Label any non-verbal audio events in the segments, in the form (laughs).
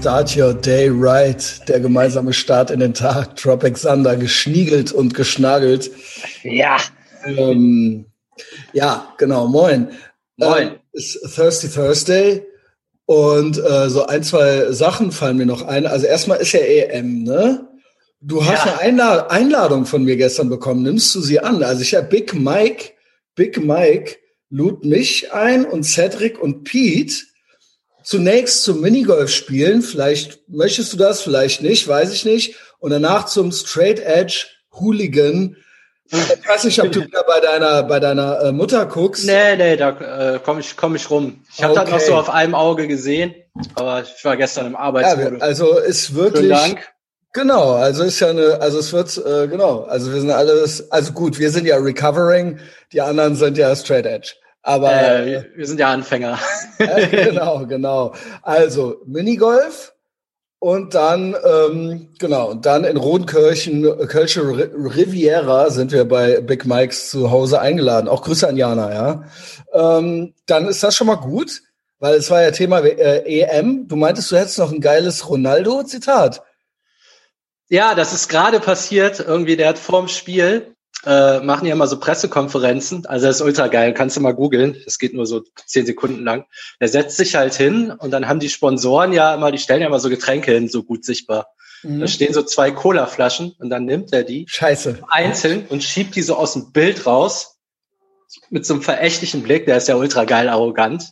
Start your day right. Der gemeinsame Start in den Tag. Tropic Thunder geschniegelt und geschnagelt. Ja. Ähm, ja, genau. Moin. Moin. Ähm, ist Thirsty Thursday. Und äh, so ein, zwei Sachen fallen mir noch ein. Also erstmal ist ja EM, ne? Du hast Ja. eine Einla Einladung von mir gestern bekommen. Nimmst du sie an? Also ich habe Big Mike, Big Mike lud mich ein und Cedric und Pete zunächst zum Minigolf spielen. Vielleicht möchtest du das, vielleicht nicht, weiß ich nicht. Und danach zum Straight Edge Hooligan. Ich weiß nicht, ob du wieder bei deiner, bei deiner äh, Mutter guckst. Nee, nee, da äh, komme ich, komm ich rum. Ich habe das noch Okay. so auf einem Auge gesehen, aber ich war gestern im Ja, Arbeitsmodus. wir- also ist Vielen wirklich Dank. genau. Also ist ja eine, also es wird äh, genau. Also wir sind alles, also gut, wir sind ja recovering, die anderen sind ja straight edge. Aber Äh, wir sind ja Anfänger. (laughs) äh, genau, genau. Also Minigolf und dann ähm, genau und dann in Rodenkirchen, äh, Kölsche Ri- Riviera sind wir bei Big Mikes zu Hause eingeladen. Auch Grüße an Jana, ja. Ähm, dann ist das schon mal gut, weil es war ja Thema äh, EM. Du meintest, du hättest noch ein geiles Ronaldo-Zitat. Ja, das ist gerade passiert. Irgendwie, der hat vorm Spiel, äh, machen ja immer so Pressekonferenzen. Also das ist ultra geil. Kannst du mal googeln. Das geht nur so zehn Sekunden lang. Der setzt sich halt hin und dann haben die Sponsoren ja immer, die stellen ja immer so Getränke hin, so gut sichtbar. Da stehen so zwei Cola-Flaschen und dann nimmt er die Scheiße. einzeln und schiebt die so aus dem Bild raus. Mit so einem verächtlichen Blick. Der ist ja ultra geil arrogant.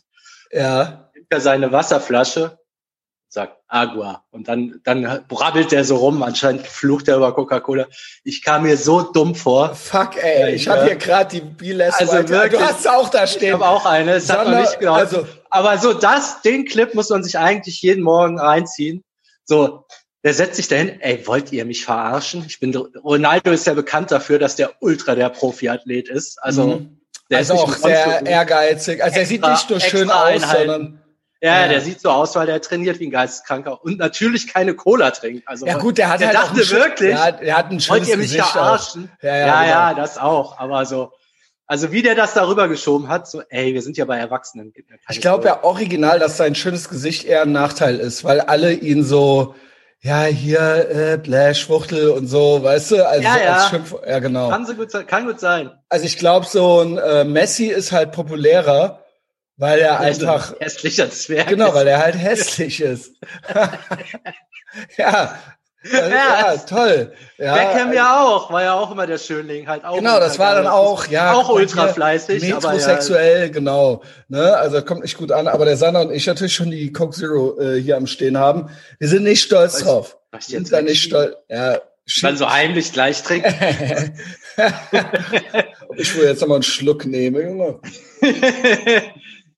Ja. Nimmt er seine Wasserflasche, sagt Agua. Und dann, dann brabbelt der so rum. Anscheinend flucht er über Coca-Cola. Ich kam mir so dumm vor. Fuck, ey. Ich habe Ja. hier gerade die Biles. Also wirklich. Du hast auch da Ich stehen. habe auch eine. Es hat noch nicht genau. also- aber so das, den Clip muss man sich eigentlich jeden Morgen reinziehen. So, der setzt sich dahin. Ey, wollt ihr mich verarschen? Ich bin Ronaldo ist ja bekannt dafür, dass der ultra der Profiathlet ist. Also Mhm. der also ist auch sehr ehrgeizig. Also er sieht nicht nur schön aus, Einheiten. sondern Ja, Ja. der sieht so aus, weil der trainiert wie ein Geisteskranker und natürlich keine Cola trinkt. Also ja gut, der hat der halt auch dachte schön- wirklich, Ja, er hat ein schönes wollt ihr mich Gesicht verarschen? Auch. Ja, ja, ja, genau. ja, das auch. Aber so, also wie der das darüber geschoben hat, so, ey, wir sind ja bei Erwachsenen. Ich glaube ja original, dass sein schönes Gesicht eher ein Nachteil ist, weil alle ihn so, ja, hier, äh, Blash, Wuchtel und so, weißt du? Also Ja, ja. als Schimpf ja, genau. Kann so gut sein, kann gut sein. Also ich glaube, so ein äh, Messi ist halt populärer, weil er einfach, hässlicher Zwerg. genau, weil er halt hässlich ist. (laughs) ja. Ja, ja, toll. Ja, Beckham ja auch, war ja auch immer der Schönling, halt auch. Genau, das war dann auch, ja. Auch ultra fleißig, aber ja, Metrosexuell, genau. Ne? Also kommt nicht gut an, aber der Sander und ich natürlich schon die Coke Zero äh, hier am Stehen haben. Wir sind nicht stolz Was- drauf. was Wir jetzt sind da nicht stolz. Ja, dann so heimlich gleich trinken. (laughs) ich will jetzt nochmal einen Schluck nehmen, Junge. (laughs)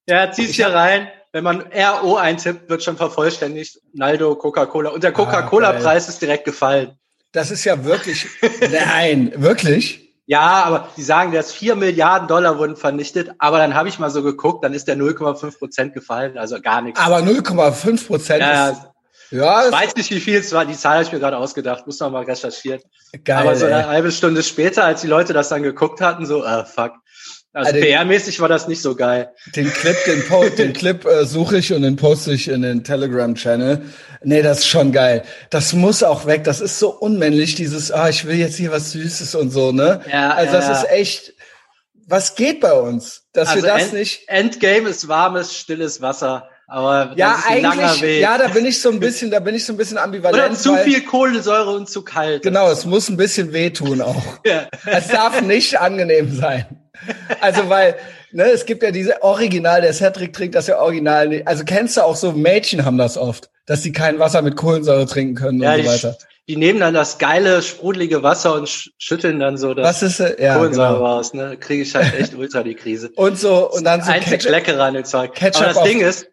ja, zieh's hier rein. Wenn man RO eintippt, wird schon vervollständigt. Naldo, Coca-Cola. Und der Coca-Cola-Preis ist direkt gefallen. Das ist ja wirklich, nein, wirklich? Ja, aber die sagen, dass 4 Milliarden Dollar wurden vernichtet. Aber dann habe ich mal so geguckt, dann ist der 0,5 Prozent gefallen. Also gar nichts. Aber 0,5 Prozent ja, ist, ja, ich weiß nicht, wie viel es war. Die Zahl habe ich mir gerade ausgedacht. Muss noch mal recherchieren. geil. aber so ey. eine halbe Stunde später, als die Leute das dann geguckt hatten, so, ah, fuck. Also Also- PR-mäßig war das nicht so geil. Den Clip, den, po (laughs) den Clip äh, suche ich und den poste ich in den Telegram-Channel. Nee, das ist schon geil. Das muss auch weg. Das ist so unmännlich, dieses, ah, ich will jetzt hier was Süßes und so, ne? Ja, also ja, das ja. ist echt, was geht bei uns? Dass Also wir das End nicht. Endgame ist warmes, stilles Wasser. Aber Ja, das ist ein langer eigentlich, Weg. ja, da bin ich so ein bisschen, da bin ich so ein bisschen ambivalent. Oder zu viel Kohlensäure und zu kalt. Genau, es muss ein bisschen wehtun auch. Ja. Es darf nicht angenehm sein. Also weil, ne, es gibt ja diese Original, der Cedric trinkt das ja original nicht. Also kennst du auch so, Mädchen haben das oft, dass sie kein Wasser mit Kohlensäure trinken können Ja, und die, so weiter. die nehmen dann das geile, sprudelige Wasser und sch schütteln dann so das Was ist, ja, Kohlensäure genau. raus. Ne? Kriege ich halt echt ultra die Krise. (laughs) Und so, und dann so Einzig Ketchup. lecker an dem Zeug. Ketchup Aber das Ding ist,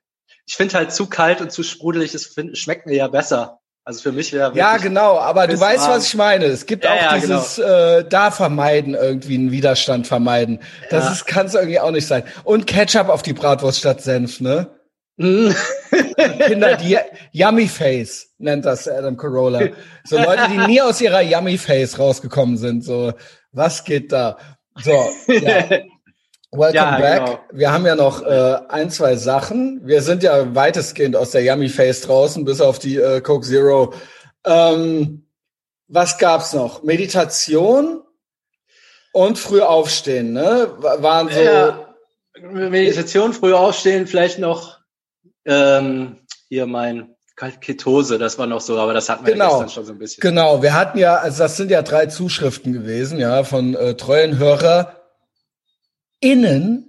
ich finde halt zu kalt und zu sprudelig, es schmeckt mir ja besser. Also für mich wäre Ja, genau, aber du weißt, was ich meine. Es gibt Ja, auch ja, dieses äh, da vermeiden irgendwie einen Widerstand vermeiden. Das Ja. ist kann's irgendwie auch nicht sein. Und Ketchup auf die Bratwurst statt Senf, ne? Mm. (laughs) Kinder, die Yummy Face nennt das Adam Carolla. So Leute, die nie aus ihrer Yummy Face rausgekommen sind. So, was geht da? So, ja. (laughs) Welcome ja, back. Genau. Wir haben ja noch äh, ein, zwei Sachen. Wir sind ja weitestgehend aus der Yummy Face draußen, bis auf die äh, Coke Zero. Ähm, was gab's noch? Meditation und früh aufstehen, ne? Waren so. Ja, Meditation, früh aufstehen, vielleicht noch ähm, hier mein Ketose, das war noch so, aber das hatten wir genau, gestern schon so ein bisschen. Genau, wir hatten ja, also das sind ja drei Zuschriften gewesen, ja, von äh, treuen Hörer innen.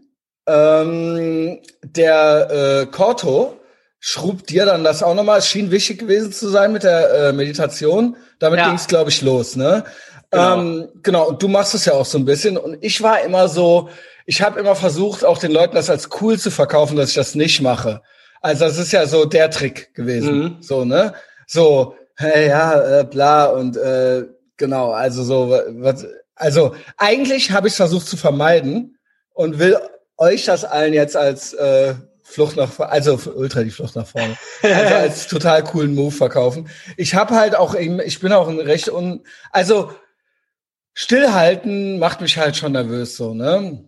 Ähm, der äh, Corto schrub dir dann das auch nochmal. Es schien wichtig gewesen zu sein mit der äh, Meditation. Damit ja. ging es, glaube ich, los, ne? Genau. Ähm, genau, und du machst es ja auch so ein bisschen. Und ich war immer so, ich habe immer versucht, auch den Leuten das als cool zu verkaufen, dass ich das nicht mache. Also das ist ja so der Trick gewesen. Mhm. So, ne? So, hey, ja, äh, bla und äh, genau, also so, was, also eigentlich habe ich versucht zu vermeiden und will euch das allen jetzt als äh, Flucht nach vorne, also ultra die Flucht nach vorne, also (laughs) als total coolen Move verkaufen. Ich habe halt auch, ich bin auch ein recht un, also stillhalten macht mich halt schon nervös so, ne?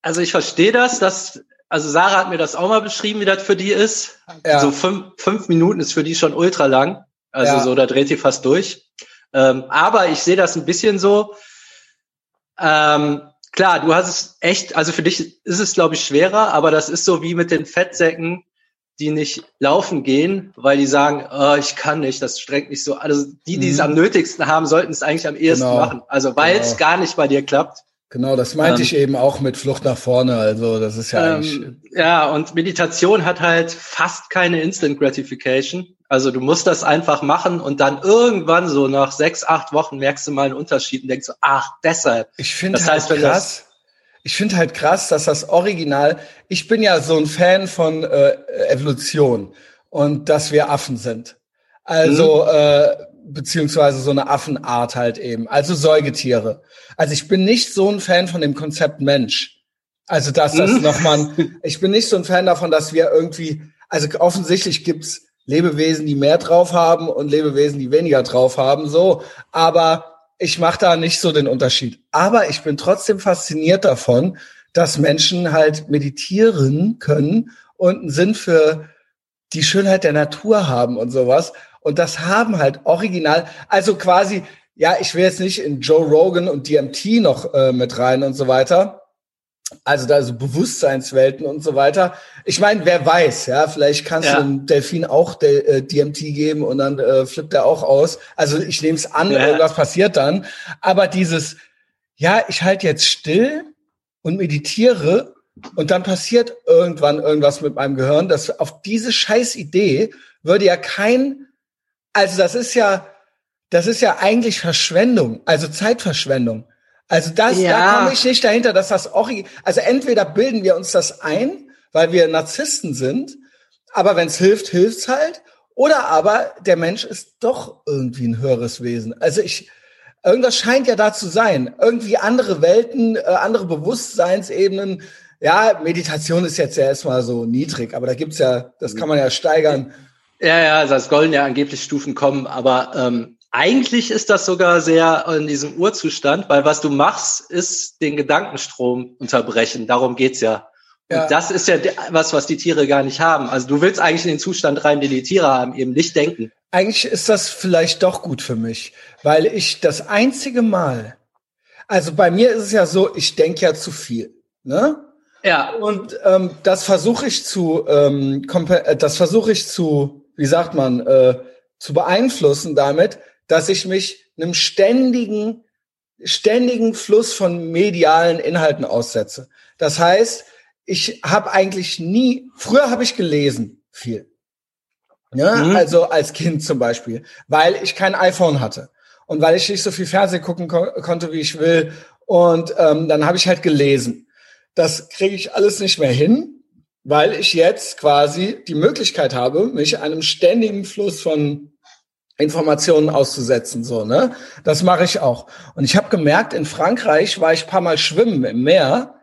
Also ich verstehe das, dass also Sarah hat mir das auch mal beschrieben, wie das für die ist. Ja. So fünf, fünf Minuten ist für die schon ultra lang. Also ja. so, da dreht sie fast durch. Ähm, aber ich sehe das ein bisschen so. Ähm, klar, du hast es echt, also für dich ist es, glaube ich, schwerer, aber das ist so wie mit den Fettsäcken, die nicht laufen gehen, weil die sagen, oh, ich kann nicht, das strengt mich so. Also die, die es mhm. am nötigsten haben, sollten es eigentlich am ehesten genau. machen. Also weil genau. es gar nicht bei dir klappt. Genau, das meinte ähm, ich eben auch mit Flucht nach vorne. Also das ist ja ähm, eigentlich. Ja, und Meditation hat halt fast keine Instant Gratification. Also du musst das einfach machen und dann irgendwann so nach sechs, acht Wochen merkst du mal einen Unterschied und denkst so, ach, deshalb. Ich finde halt heißt, krass. Ich finde halt krass, dass das Original. Ich bin ja so ein Fan von äh, Evolution und dass wir Affen sind. Also mhm. äh, beziehungsweise so eine Affenart halt eben, also Säugetiere. Also ich bin nicht so ein Fan von dem Konzept Mensch. Also dass das mhm. nochmal, (laughs) ich bin nicht so ein Fan davon, dass wir irgendwie, also offensichtlich gibt's Lebewesen, die mehr drauf haben und Lebewesen, die weniger drauf haben, so. Aber ich mache da nicht so den Unterschied. Aber ich bin trotzdem fasziniert davon, dass Menschen halt meditieren können und einen Sinn für die Schönheit der Natur haben und sowas. Und das haben halt original, also quasi, ja, ich will jetzt nicht in Joe Rogan und DMT noch äh, mit rein und so weiter. Also da so Bewusstseinswelten und so weiter. Ich meine, wer weiß, ja, vielleicht kannst ja. du einem Delfin auch De äh, DMT geben und dann äh, flippt er auch aus. Also ich nehme es an, ja. irgendwas passiert dann. Aber dieses, ja, ich halte jetzt still und meditiere und dann passiert irgendwann irgendwas mit meinem Gehirn. Das auf diese scheiß Idee würde ja kein also das ist ja, das ist ja eigentlich Verschwendung, also Zeitverschwendung. Also das, ja. da komme ich nicht dahinter, dass das auch, also entweder bilden wir uns das ein, weil wir Narzissten sind, aber wenn es hilft, hilft's halt, oder aber der Mensch ist doch irgendwie ein höheres Wesen. Also ich, irgendwas scheint ja da zu sein. Irgendwie andere Welten, äh, andere Bewusstseinsebenen. Ja, Meditation ist jetzt ja erstmal so niedrig, aber da gibt's ja, das kann man ja steigern. Ja, ja, also es sollen ja angeblich Stufen kommen, aber ähm, eigentlich ist das sogar sehr in diesem Urzustand, weil was du machst, ist den Gedankenstrom unterbrechen. Darum geht's ja. ja. Und das ist ja was, was die Tiere gar nicht haben. Also du willst eigentlich in den Zustand rein, den die Tiere haben, eben nicht denken. Eigentlich ist das vielleicht doch gut für mich, weil ich das einzige Mal, also bei mir ist es ja so, ich denke ja zu viel. Ne? Ja. Und ähm, das versuche ich zu, ähm, äh, das versuche ich zu wie sagt man, äh, zu beeinflussen damit, dass ich mich einem ständigen, ständigen Fluss von medialen Inhalten aussetze. Das heißt, ich habe eigentlich nie, früher habe ich gelesen viel. Ja, mhm. Also als Kind zum Beispiel, weil ich kein iPhone hatte und weil ich nicht so viel Fernsehen gucken ko konnte, wie ich will. Und ähm, dann habe ich halt gelesen. Das kriege ich alles nicht mehr hin weil ich jetzt quasi die Möglichkeit habe, mich einem ständigen Fluss von Informationen auszusetzen, so, ne? Das mache ich auch. Und ich habe gemerkt, in Frankreich war ich paar Mal schwimmen im Meer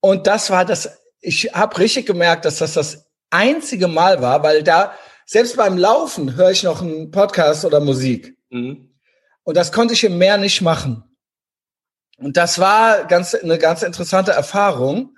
und das war das, ich habe richtig gemerkt, dass das das einzige Mal war, weil da, selbst beim Laufen höre ich noch einen Podcast oder Musik. Mhm. Und das konnte ich im Meer nicht machen. Und das war ganz, eine ganz interessante Erfahrung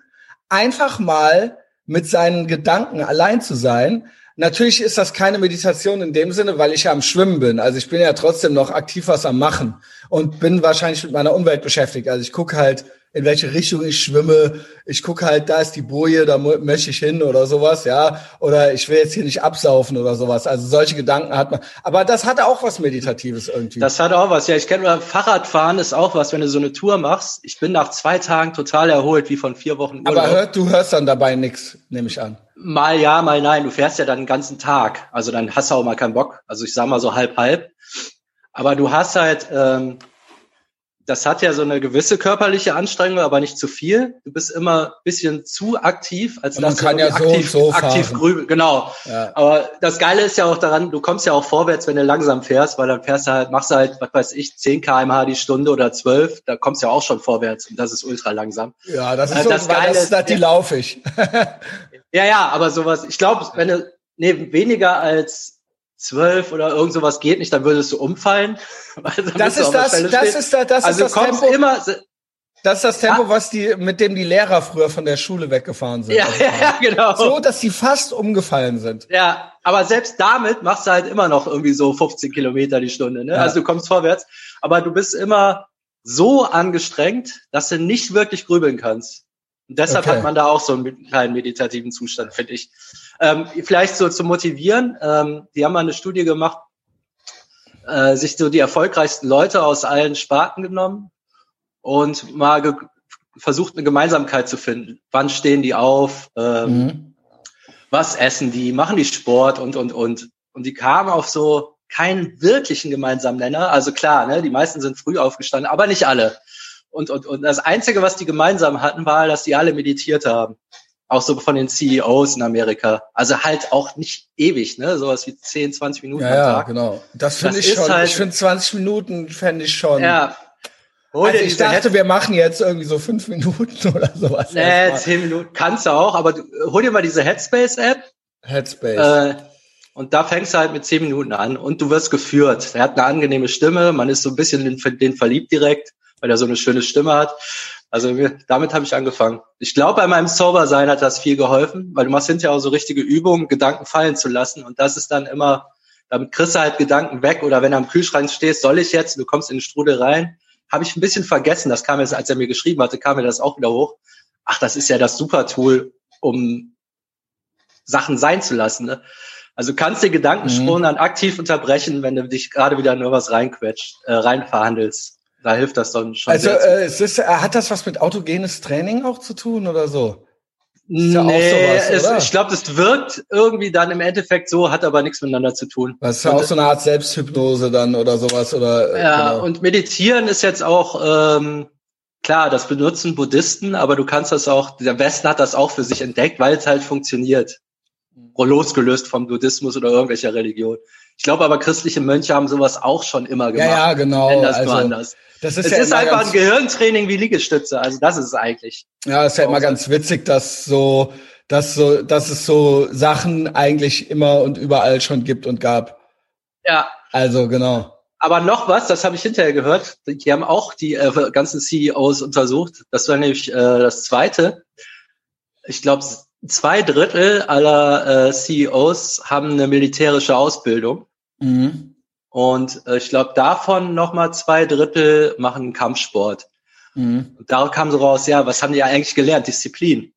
einfach mal mit seinen Gedanken allein zu sein. Natürlich ist das keine Meditation in dem Sinne, weil ich ja am Schwimmen bin. Also ich bin ja trotzdem noch aktiv was am Machen und bin wahrscheinlich mit meiner Umwelt beschäftigt. Also ich gucke halt in welche Richtung ich schwimme. Ich gucke halt, da ist die Boje, da möchte ich hin oder sowas, ja. Oder ich will jetzt hier nicht absaufen oder sowas. Also solche Gedanken hat man. Aber das hat auch was Meditatives irgendwie. Das hat auch was, ja. Ich kenne Fahrradfahren ist auch was, wenn du so eine Tour machst. Ich bin nach zwei Tagen total erholt, wie von vier Wochen Urlaub. Aber hör, du hörst dann dabei nichts, nehme ich an. Mal ja, mal nein. Du fährst ja dann den ganzen Tag. Also dann hast du auch mal keinen Bock. Also ich sag mal so halb halb. Aber du hast halt, ähm, das hat ja so eine gewisse körperliche Anstrengung, aber nicht zu viel. Du bist immer ein bisschen zu aktiv, als dass man kann ja so aktiv, so aktiv grübeln. Genau. Ja. Aber das Geile ist ja auch daran, du kommst ja auch vorwärts, wenn du langsam fährst, weil dann fährst du halt, machst du halt, was weiß ich, 10 kmh die Stunde oder 12, da kommst du ja auch schon vorwärts und das ist ultra langsam. Ja, das ist äh, so, das, Geile, das, das, die laufe ich. (laughs) ja, ja, aber sowas, ich glaube, wenn du, nee, weniger als zwölf oder irgend sowas geht nicht, dann würdest du umfallen. (laughs) das ist das, das ist das, das also ist das Tempo. Immer, das ist das Tempo, ja. was die, mit dem die Lehrer früher von der Schule weggefahren sind. Ja, (laughs) ja, genau. So, dass die fast umgefallen sind. Ja, aber selbst damit machst du halt immer noch irgendwie so 15 Kilometer die Stunde. Ne? Ja. Also du kommst vorwärts, aber du bist immer so angestrengt, dass du nicht wirklich grübeln kannst. Und deshalb okay. hat man da auch so einen kleinen meditativen Zustand, finde ich. Ähm, vielleicht so zu motivieren, ähm, die haben mal eine Studie gemacht, äh, sich so die erfolgreichsten Leute aus allen Sparten genommen und mal ge versucht, eine Gemeinsamkeit zu finden. Wann stehen die auf? Ähm, mhm. Was essen die? Machen die Sport und, und, und. Und die kamen auf so keinen wirklichen gemeinsamen Nenner. Also klar, ne, die meisten sind früh aufgestanden, aber nicht alle. Und, und, und das Einzige, was die gemeinsam hatten, war, dass die alle meditiert haben. Auch so von den CEOs in Amerika. Also halt auch nicht ewig, ne? Sowas wie 10, 20 Minuten ja, am Tag. Ja, genau. Das finde ich schon. Halt, ich finde 20 Minuten fände ich schon. Ja. also ich dachte, Head wir machen jetzt irgendwie so fünf Minuten (laughs) oder sowas. Nee, zehn Minuten kannst du auch, aber du, hol dir mal diese Headspace-App. Headspace. Äh, und da fängst du halt mit zehn Minuten an und du wirst geführt. Er hat eine angenehme Stimme, man ist so ein bisschen in den verliebt direkt weil er so eine schöne Stimme hat. Also damit habe ich angefangen. Ich glaube, bei meinem Sober-Sein hat das viel geholfen, weil du machst hinterher auch so richtige Übungen, Gedanken fallen zu lassen. Und das ist dann immer, damit kriegst du halt Gedanken weg. Oder wenn du am Kühlschrank stehst, soll ich jetzt, du kommst in den Strudel rein, habe ich ein bisschen vergessen. Das kam jetzt, als er mir geschrieben hatte, kam mir das auch wieder hoch. Ach, das ist ja das super Tool, um Sachen sein zu lassen. Ne? Also kannst du Gedankensprung mhm. dann aktiv unterbrechen, wenn du dich gerade wieder nur was reinquetscht, äh, reinverhandelst da hilft das dann schon. Also äh, es ist, äh, hat das was mit autogenes Training auch zu tun oder so? Ist ja nee, sowas, es, ich glaube, das wirkt irgendwie dann im Endeffekt so, hat aber nichts miteinander zu tun. Das ist ja auch so eine Art Selbsthypnose dann oder sowas oder. Äh, ja, genau. und meditieren ist jetzt auch ähm, klar, das benutzen Buddhisten, aber du kannst das auch. Der Westen hat das auch für sich entdeckt, weil es halt funktioniert, losgelöst vom Buddhismus oder irgendwelcher Religion. Ich glaube aber, christliche Mönche haben sowas auch schon immer gemacht. Ja, ja genau. Das also, anders. Das ist es ja ist einfach ein Gehirntraining wie Liegestütze. Also das ist es eigentlich. Ja, ist ja immer ganz witzig, dass so, dass so, dass es so Sachen eigentlich immer und überall schon gibt und gab. Ja. Also genau. Aber noch was, das habe ich hinterher gehört. Die haben auch die äh, ganzen CEOs untersucht. Das war nämlich äh, das Zweite. Ich glaube, zwei Drittel aller äh, CEOs haben eine militärische Ausbildung. Mhm. Und äh, ich glaube, davon nochmal zwei Drittel machen Kampfsport. Mhm. Und da kam so raus, ja, was haben die ja eigentlich gelernt? Disziplin.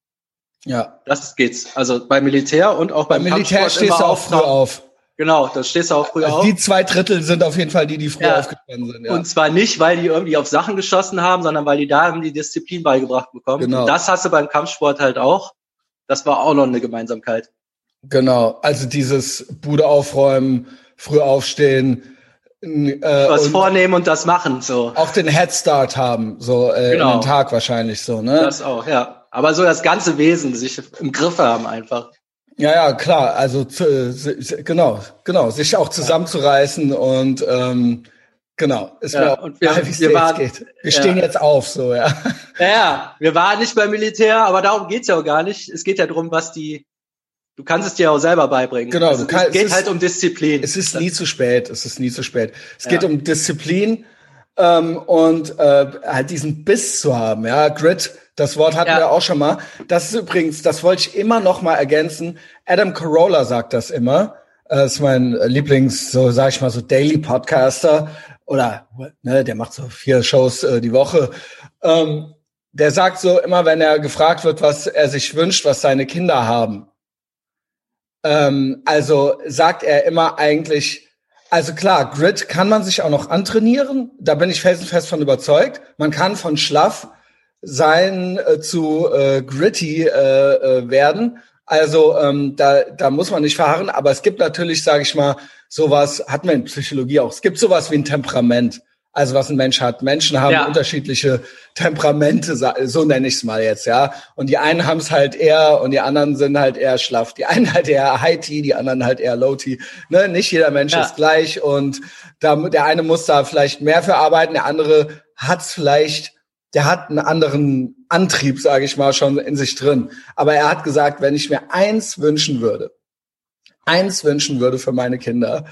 Ja. Das geht's. Also beim Militär und auch beim, beim Militär stehst du auch früh auf. Genau, da stehst du auch früh also auf. Die zwei Drittel sind auf jeden Fall die, die früh ja. aufgestanden sind. Ja. Und zwar nicht, weil die irgendwie auf Sachen geschossen haben, sondern weil die da haben die Disziplin beigebracht bekommen. Genau. Und das hast du beim Kampfsport halt auch. Das war auch noch eine Gemeinsamkeit. Genau, also dieses Bude aufräumen, früh aufstehen, äh, was vornehmen und das machen, so. Auch den Headstart haben, so äh, genau. in den Tag wahrscheinlich so, ne? Das auch, ja. Aber so das ganze Wesen, sich im Griff haben einfach. Ja, ja, klar. Also genau, genau, sich auch zusammenzureißen und ähm, genau. Ist ja, und wir, wie wir waren, geht. Wir ja. stehen jetzt auf, so ja. ja. Ja, wir waren nicht beim Militär, aber darum geht's ja auch gar nicht. Es geht ja darum, was die Du kannst es dir auch selber beibringen. Genau, also, kann, es geht es halt um Disziplin. Es ist nie zu spät. Es ist nie zu spät. Es ja. geht um Disziplin ähm, und äh, halt diesen Biss zu haben. Ja, Grit Das Wort hatten Ja. wir auch schon mal. Das ist übrigens, das wollte ich immer noch mal ergänzen. Adam Carolla sagt das immer. Das ist mein Lieblings, so sag ich mal, so Daily Podcaster oder ne, der macht so vier Shows äh, die Woche. Ähm, der sagt so immer, wenn er gefragt wird, was er sich wünscht, was seine Kinder haben. Ähm, also sagt er immer eigentlich, also klar, Grit kann man sich auch noch antrainieren. Da bin ich felsenfest von überzeugt. Man kann von schlaff sein äh, zu äh, gritty äh, äh, werden. Also ähm, da, da muss man nicht verharren. Aber es gibt natürlich, sage ich mal, sowas, hatten wir in Psychologie auch, es gibt sowas wie ein Temperament. Also was ein Mensch hat. Menschen haben Ja. unterschiedliche Temperamente, so nenne ich es mal jetzt, ja. Und die einen haben es halt eher und die anderen sind halt eher schlaff. Die einen halt eher High-Tea, die anderen halt eher Low-Tea. Ne? Nicht jeder Mensch Ja. ist gleich und da, der eine muss da vielleicht mehr für arbeiten, der andere hat vielleicht, der hat einen anderen Antrieb, sage ich mal, schon in sich drin. Aber er hat gesagt, wenn ich mir eins wünschen würde, eins wünschen würde für meine Kinder,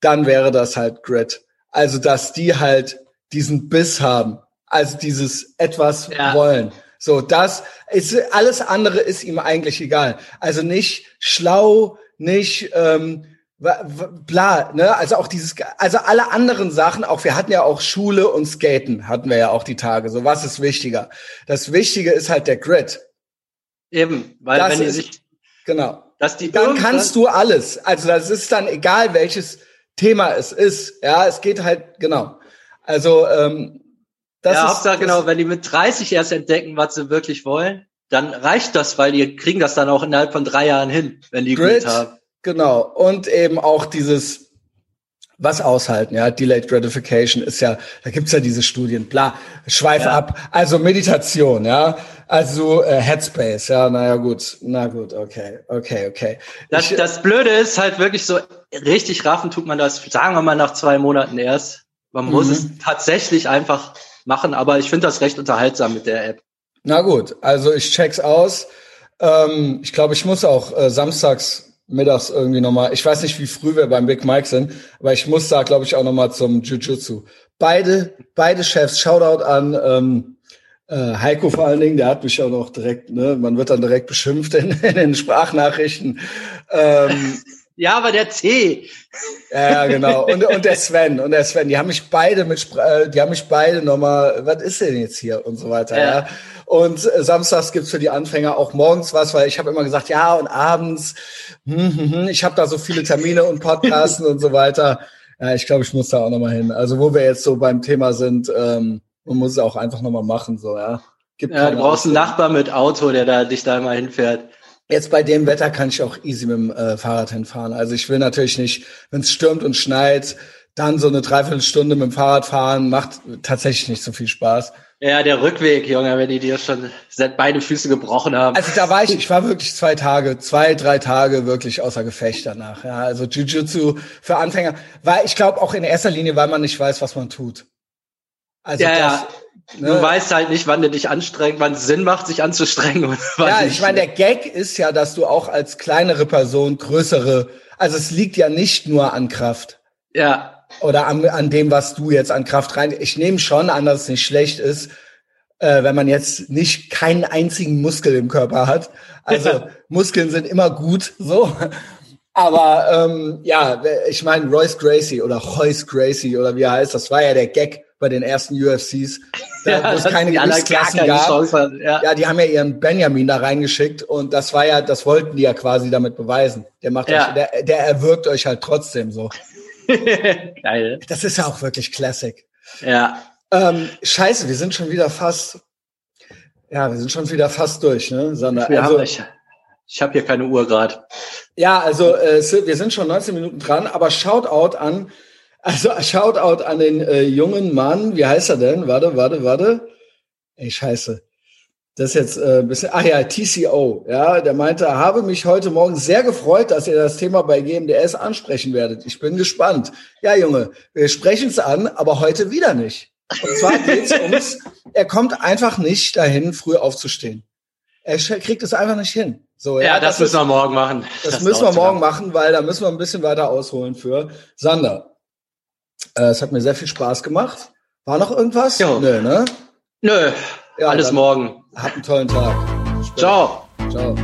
dann wäre das halt Grit. Also, dass die halt diesen Biss haben, also dieses etwas Ja. wollen. So, das ist alles andere ist ihm eigentlich egal. Also nicht schlau, nicht ähm, bla, ne? Also auch dieses, also alle anderen Sachen, auch wir hatten ja auch Schule und Skaten, hatten wir ja auch die Tage. So, was ist wichtiger? Das Wichtige ist halt der Grit. Eben, weil Das wenn die ist- sich, Genau. dass die Dann kannst du alles. Also das ist dann egal, welches Thema es ist. Ja, es geht halt, genau. Also, ähm, das ja, ist, Hauptsache das, genau, wenn die mit 30 erst entdecken, was sie wirklich wollen, dann reicht das, weil die kriegen das dann auch innerhalb von drei Jahren hin, wenn die Grit, Grit haben. genau. Und eben auch dieses, was aushalten, ja, Delayed Gratification ist ja, da gibt's ja diese Studien, bla, schweif Ja. ab. Also Meditation, ja, also äh, Headspace, ja, naja, gut, na gut, okay, okay, okay. Das, Ich- das Blöde ist halt wirklich so, richtig raffen tut man das, sagen wir mal, nach zwei Monaten erst. Man muss Mhm. es tatsächlich einfach machen, aber ich finde das recht unterhaltsam mit der App. Na gut, also ich check's aus. Ähm, ich glaube, ich muss auch äh, samstags mittags irgendwie nochmal, ich weiß nicht, wie früh wir beim Big Mike sind, aber ich muss da, glaube ich, auch nochmal zum Jiu-Jitsu. Beide, beide Chefs, Shoutout an ähm, äh, Heiko vor allen Dingen, der hat mich auch noch direkt, ne, man wird dann direkt beschimpft in, (laughs) in den Sprachnachrichten. Ähm, (laughs) Ja, aber der C. ja, genau. Und, und der Sven, und der Sven, die haben mich beide mit, äh, die haben mich beide nochmal, was ist denn jetzt hier und so weiter, ja. Ja. Und äh, samstags gibt's für die Anfänger auch morgens was, weil ich habe immer gesagt, ja, und abends, hm, hm, hm, ich habe da so viele Termine und Podcasten und so weiter. Ja, ich glaube, ich muss da auch nochmal hin. Also wo wir jetzt so beim Thema sind, ähm, man muss es auch einfach nochmal machen, so, ja. Gibt Ja, du brauchst einen. Nachbar mit Auto, der da dich da mal hinfährt. Jetzt bei dem Wetter kann ich auch easy mit dem äh, Fahrrad hinfahren. Also ich will natürlich nicht, wenn es stürmt und schneit, dann so eine Dreiviertelstunde mit dem Fahrrad fahren, macht tatsächlich nicht so viel Spaß. Ja, der Rückweg, Junge, wenn die dir schon seit beide Füße gebrochen haben. Also da war ich, ich war wirklich zwei Tage, zwei, drei Tage wirklich außer Gefecht danach. Ja, also Jiu-Jitsu für Anfänger, weil ich glaube auch in erster Linie, weil man nicht weiß, was man tut. Also ja, das, ja. ne? Du weißt halt nicht, wann du dich anstrengst, wann es Sinn macht, sich anzustrengen und wann Ja, ich meine, der Gag ist ja, dass du auch als kleinere Person größere, also es liegt ja nicht nur an Kraft. ja, oder an, an dem, was du jetzt an Kraft rein. Ich nehme schon an, dass es nicht schlecht ist, äh, wenn man jetzt nicht keinen einzigen Muskel im Körper hat. Also Muskeln sind immer gut, so. Aber ähm, ja, ich meine, Royce Gracie oder Royce Gracie oder wie er heißt, das war ja der Gag bei den ersten UFCs, da, ja wo es (laughs) keine Gewichtsklassen keine gab. Chance. Ja. Ja, die haben ja ihren Benjamin da reingeschickt und das war ja, das wollten die ja quasi damit beweisen. Der macht Ja. euch, der, der erwürgt euch halt trotzdem so. (laughs) Geil. Das ist ja auch wirklich Classic. Ja. Ähm, scheiße, wir sind schon wieder fast, ja, wir sind schon wieder fast durch, ne, Sander? Wir Also, haben, ich ich habe hier keine Uhr gerade. ja, also äh, wir sind schon 19 Minuten dran, aber Shoutout an, also Shoutout an den äh, jungen Mann, wie heißt er denn? Warte, warte, warte. Ey, scheiße. Das ist jetzt äh, ein bisschen, ach ja, TCO, ja, der meinte, habe mich heute Morgen sehr gefreut, dass ihr das Thema bei GMDS ansprechen werdet. Ich bin gespannt. Ja, Junge, wir sprechen es an, aber heute wieder nicht. Und zwar geht es (laughs) ums, er kommt einfach nicht dahin, früh aufzustehen. Er kriegt es einfach nicht hin. So, Ja, das, müssen ist, wir morgen machen. das müssen wir morgen lang. machen, weil da müssen wir ein bisschen weiter ausholen für Sander. Äh, es hat mir sehr viel Spaß gemacht. War noch irgendwas? Jo. Nö, ne? Nö, ja, Alles morgen. Habt einen tollen Tag. Später. Ciao. Ciao.